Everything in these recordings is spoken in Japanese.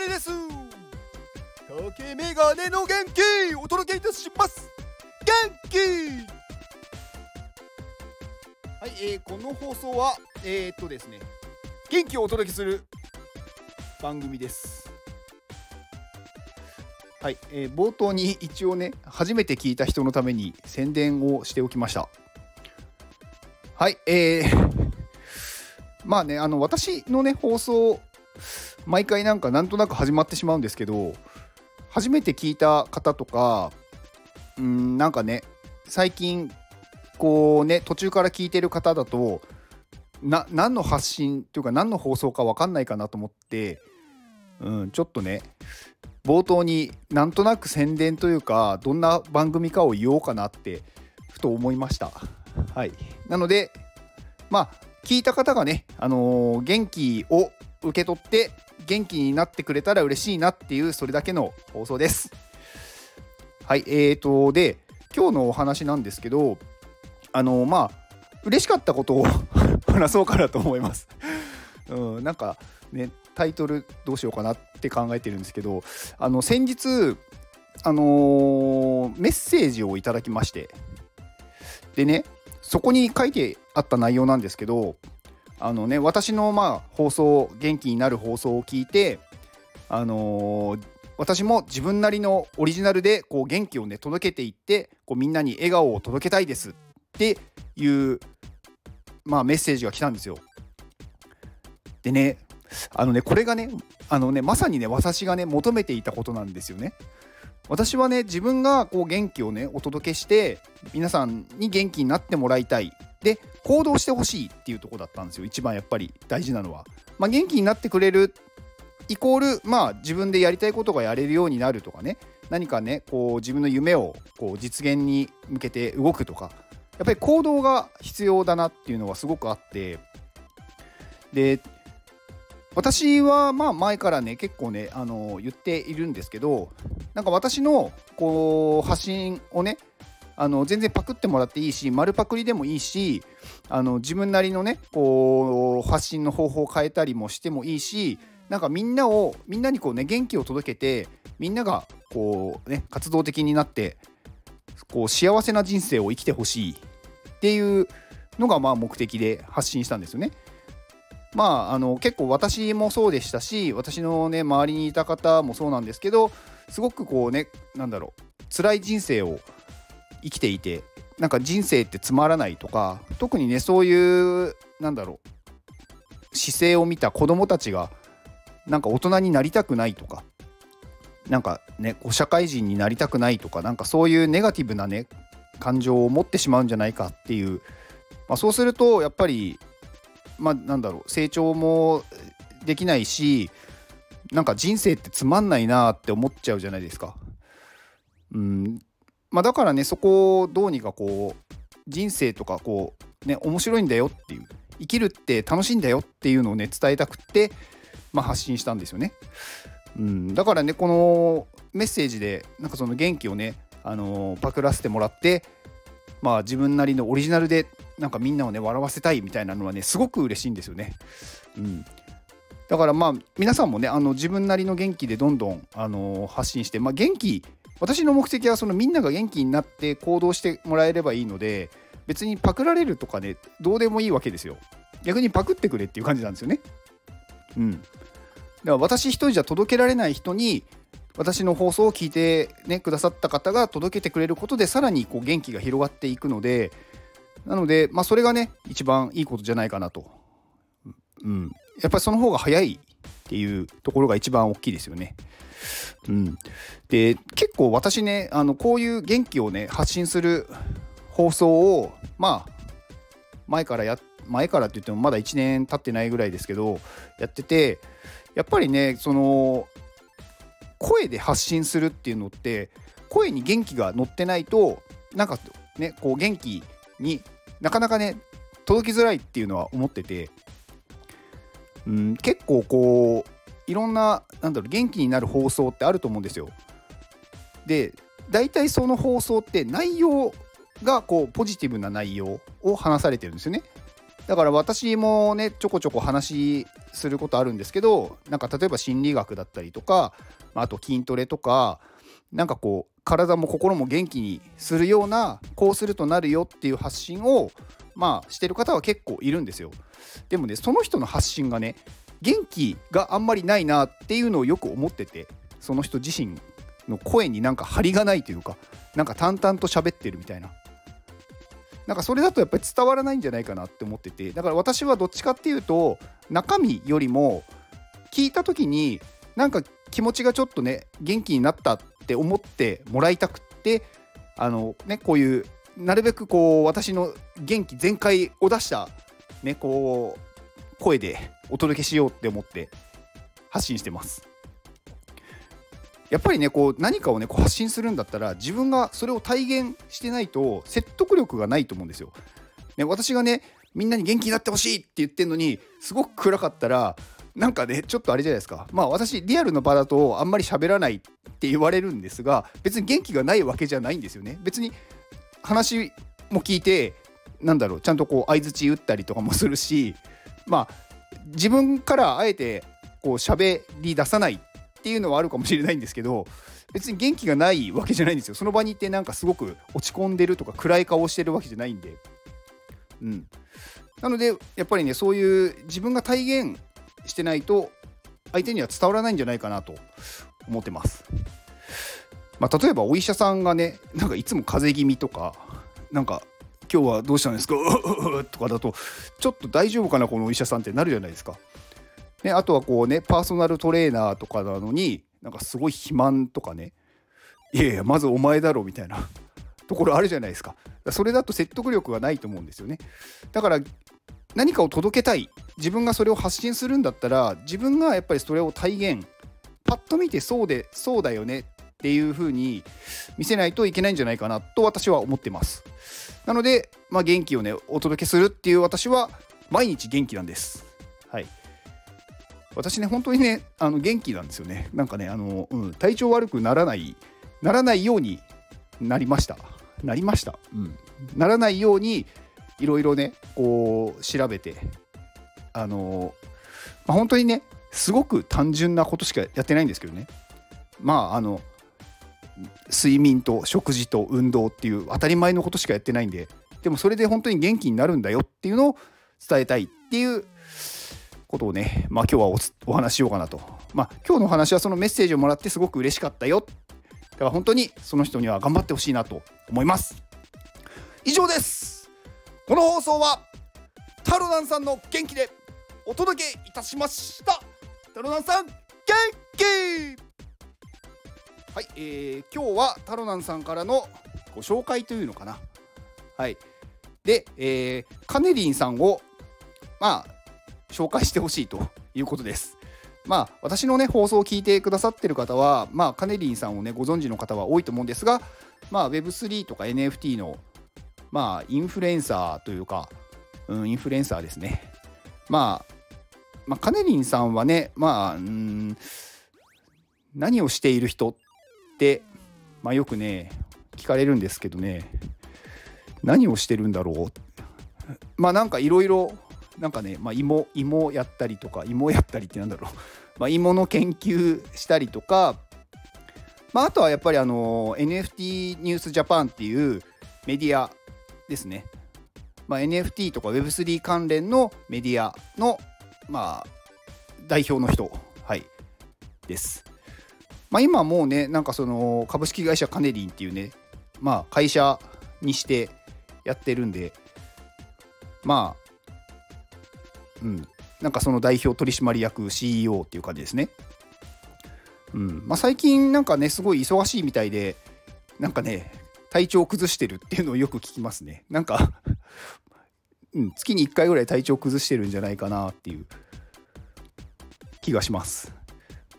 ネです。竹メガネの元気お届けいたします。元気。はい、えー、この放送はえー、っとですね元気をお届けする番組です。はい、えー、冒頭に一応ね初めて聞いた人のために宣伝をしておきました。はいえー、まあねあの私のね放送毎回なんかなんとなく始まってしまうんですけど初めて聞いた方とかうんなんかね最近こうね途中から聞いてる方だとな何の発信というか何の放送か分かんないかなと思って、うん、ちょっとね冒頭になんとなく宣伝というかどんな番組かを言おうかなってふと思いました。はい、なのでまあ聞いた方がね、あのー、元気を受け取って元気になってくれたら嬉しいなっていうそれだけの放送です。はい、えーとで今日のお話なんですけどあの、まあ嬉しかったことを話そうかなと思います。うん、なんかねタイトルどうしようかなって考えてるんですけどあの先日あのー、メッセージをいただきましてでねそこに書いてあった内容なんですけどあのね私のまあ放送元気になる放送を聞いてあのー、私も自分なりのオリジナルでこう元気をね届けていってこうみんなに笑顔を届けたいですっていうまあメッセージが来たんですよ。でねあのねこれがねあのねまさにね私がね求めていたことなんですよね。私はね自分がこう元気をねお届けして皆さんに元気になってもらいたいで行動してほしいっていうとこだったんですよ。一番やっぱり大事なのは。まあ、元気になってくれるイコールまあ自分でやりたいことがやれるようになるとかね。何かねこう自分の夢をこう実現に向けて動くとか。やっぱり行動が必要だなっていうのはすごくあって。で私はまあ前からね結構ねあの言っているんですけどなんか私のこう発信をねあの全然パクってもらっていいし丸パクリでもいいしあの自分なりのねこう発信の方法を変えたりもしてもいいしなんかみんなをみんなにこうね元気を届けてみんながこうね活動的になってこう幸せな人生を生きてほしいっていうのがまあ目的で発信したんですよね。まああの結構私もそうでしたし私のね周りにいた方もそうなんですけどすごくこうねなんだろう辛い人生を生きていてなんか人生ってつまらないとか特にねそういうなんだろう姿勢を見た子供たちがなんか大人になりたくないとかなんかね社会人になりたくないとかなんかそういうネガティブなね感情を持ってしまうんじゃないかっていう、まあ、そうするとやっぱりまあなんだろう成長もできないしなんか人生ってつまんないなって思っちゃうじゃないですか。うんまあ、だからねそこをどうにかこう人生とかこうね面白いんだよっていう生きるって楽しいんだよっていうのをね伝えたくって、まあ、発信したんですよね。うん、だからねこのメッセージでなんかその元気をね、あのー、パクらせてもらってまあ自分なりのオリジナルでなんかみんなをね笑わせたいみたいなのはねすごく嬉しいんですよね。うん、だからまあ皆さんもねあの自分なりの元気でどんどん、あのー、発信して、まあ、元気私の目的はそのみんなが元気になって行動してもらえればいいので別にパクられるとかねどうでもいいわけですよ。逆にパクってくれっていう感じなんですよね。うん。だから私一人じゃ届けられない人に私の放送を聞いて、ね、くださった方が届けてくれることでさらにこう元気が広がっていくのでなので、まあ、それがね一番いいことじゃないかなと、うん、やっぱりその方が早いっていうところが一番大きいですよね。うん、で結構私ねあのこういう元気をね発信する放送をまあ前からや前からって言ってもまだ1年経ってないぐらいですけどやっててやっぱりねその声で発信するっていうのって声に元気が乗ってないとなんかねこう元気になかなかね届きづらいっていうのは思ってて、うん、結構こういろんななんだろう元気になる放送ってあると思うんですよ。で大体その放送って内容がこうポジティブな内容を話されてるんですよね。だから私もねちょこちょこ話することあるんですけどなんか例えば心理学だったりとかあと筋トレとかなんかこう体も心も元気にするようなこうするとなるよっていう発信をまあしてる方は結構いるんですよでもねその人の発信がね元気があんまりないなっていうのをよく思っててその人自身の声になんか張りがないというかなんか淡々と喋ってるみたいな。なんかそれだとやっぱり伝わらないんじゃないかなって思っててだから私はどっちかっていうと中身よりも聞いた時になんか気持ちがちょっとね元気になったって思ってもらいたくってあのねこういうなるべくこう私の元気全開を出したねこう声でお届けしようって思って発信してます。やっぱりねこう何かをねこう発信するんだったら自分がそれを体現してないと説得力がないと思うんですよ。ね、私がねみんなに元気になってほしいって言ってんのにすごく暗かったらなんかねちょっとあれじゃないですかまあ私リアルの場だとあんまり喋らないって言われるんですが別に元気がないわけじゃないんですよね。別に話も聞いてなんだろうちゃんとこう相づち打ったりとかもするしまあ自分からあえてこう喋り出さないっていうのはあるかもしれないんですけど別に元気がないわけじゃないんですよ。その場にいてなんかすごく落ち込んでるとか暗い顔してるわけじゃないんで。うん。なのでやっぱりねそういう自分が体現してないと相手には伝わらないんじゃないかなと思ってます。まあ、例えばお医者さんがねなんかいつも風邪気味とかなんか今日はどうしたんですか？とかだとちょっと大丈夫かなこのお医者さんってなるじゃないですか。ね、あとはこうねパーソナルトレーナーとかなのになんかすごい肥満とかね。いやいやまずお前だろみたいな ところあるじゃないですか。それだと説得力がないと思うんですよね。だから何かを届けたい。自分がそれを発信するんだったら自分がやっぱりそれを体現。パッと見てそうでそうだよね。っていう風に見せないといけないんじゃないかなと私は思ってますなので、まあ、元気をねお届けするっていう私は毎日元気なんですはい私ね、本当にね、あの元気なんですよね。なんかね、あの、うん、体調悪くならない、ならないようになりました。なりました。うん。ならないように、いろいろね、こう、調べて、あの、まあ、本当にね、すごく単純なことしかやってないんですけどね。まあ、あの、睡眠と食事と運動っていう当たり前のことしかやってないんで、でもそれで本当に元気になるんだよっていうのを伝えたいっていうことをね、まあ、今日はお話ししようかなと。まあ、今日の話はそのメッセージをもらってすごく嬉しかったよ。だから本当にその人には頑張ってほしいなと思います。以上です。この放送はタロナンさんの元気でお届けいたしました。タロナンさん元気はい、えー、今日はタロナンさんからのご紹介というのかな。はい。で、えー、カネリンさんをまあ紹介してほしいということです。まあ私のね放送を聞いてくださってる方はまあカネリンさんをねご存知の方は多いと思うんですがまあ Web3 とか NFT のまあインフルエンサーというか、うん、インフルエンサーですね。まあ、まあ、カネリンさんはねまあうん何をしている人、まあ、よくね聞かれるんですけどね何をしてるんだろう？まあなんかいろいろなんかね、まあ、芋芋やったりとか芋やったりってなんだろう、まあ、芋の研究したりとか、まあ、あとはやっぱりあの NFT ニュースジャパンっていうメディアですね、まあ、NFT とか Web3 関連のメディアの、まあ、代表の人、はい、です。まあ、今もうねなんかその株式会社カネリンっていうね、まあ、会社にしてやってるんでまあうん、なんかその代表取締役 CEO っていう感じですね。うんまあ、最近なんかねすごい忙しいみたいでなんかね体調崩してるっていうのをよく聞きますね。なんか うん、月に1回ぐらい体調崩してるんじゃないかなっていう気がします。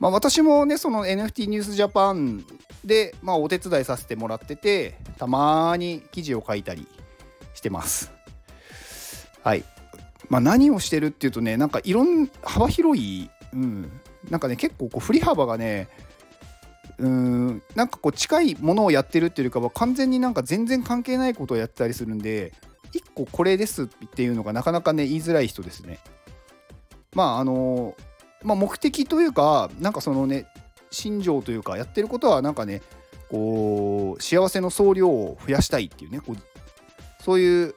まあ、私もねその NFT ニュースジャパンで、まあ、お手伝いさせてもらっててたまに記事を書いたりしてます。はい。まあ、何をしてるっていうとねなんかいろん幅広い、うん、なんかね結構こう振り幅がねうんなんかこう近いものをやってるっていうよりかは完全になんか全然関係ないことをやってたりするんで1個これですっていうのがなかなかね言いづらい人ですね。まああのまあ、目的というかなんかそのね心情というかやってることはなんかねこう幸せの総量を増やしたいっていうねこうそういう、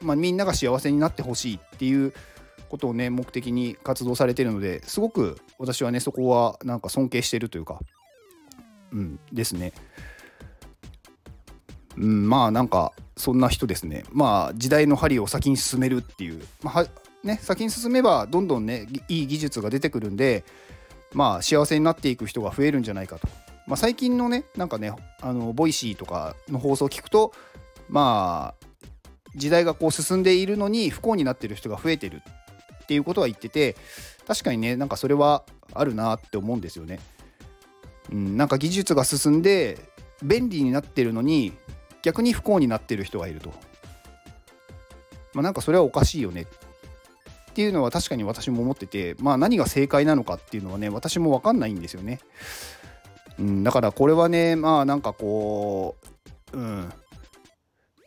まあ、みんなが幸せになってほしいっていうことをね目的に活動されてるのですごく私はねそこはなんか尊敬してるというかうんですね。うん、まあなんかそんな人ですね。まあ時代の針を先に進めるっていう、まあね、先に進めばどんどんねいい技術が出てくるんで、まあ幸せになっていく人が増えるんじゃないかと。まあ、最近のねなんかねあの Voicy とかの放送を聞くとまあ時代がこう進んでいるのに不幸になってる人が増えてるっていうことは言ってて確かにねなんかそれはあるなって思うんですよね。うん、なんか技術が進んで便利になってるのに逆に不幸になってる人がいると。まあ、なんかそれはおかしいよねっっていうのは確かに私も思ってて、まあ、何が正解なのかっていうのはね私も分かんないんですよね。うん、だからこれはねまあなんかこう、うん、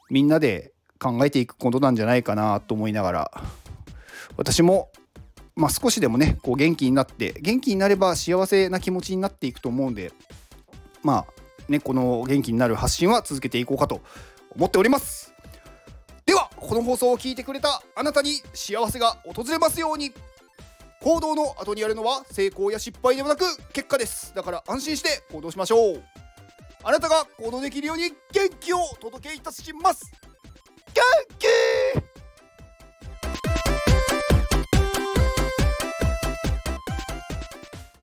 みんなで考えていくことなんじゃないかなと思いながら私も、まあ、少しでもねこう元気になって元気になれば幸せな気持ちになっていくと思うんでまあね、この元気になる発信は続けていこうかと思っておりますこの放送を聞いてくれたあなたに幸せが訪れますように。行動の後にあるのは成功や失敗ではなく結果です。だから安心して行動しましょう。あなたが行動できるように元気をお届けいたします。元気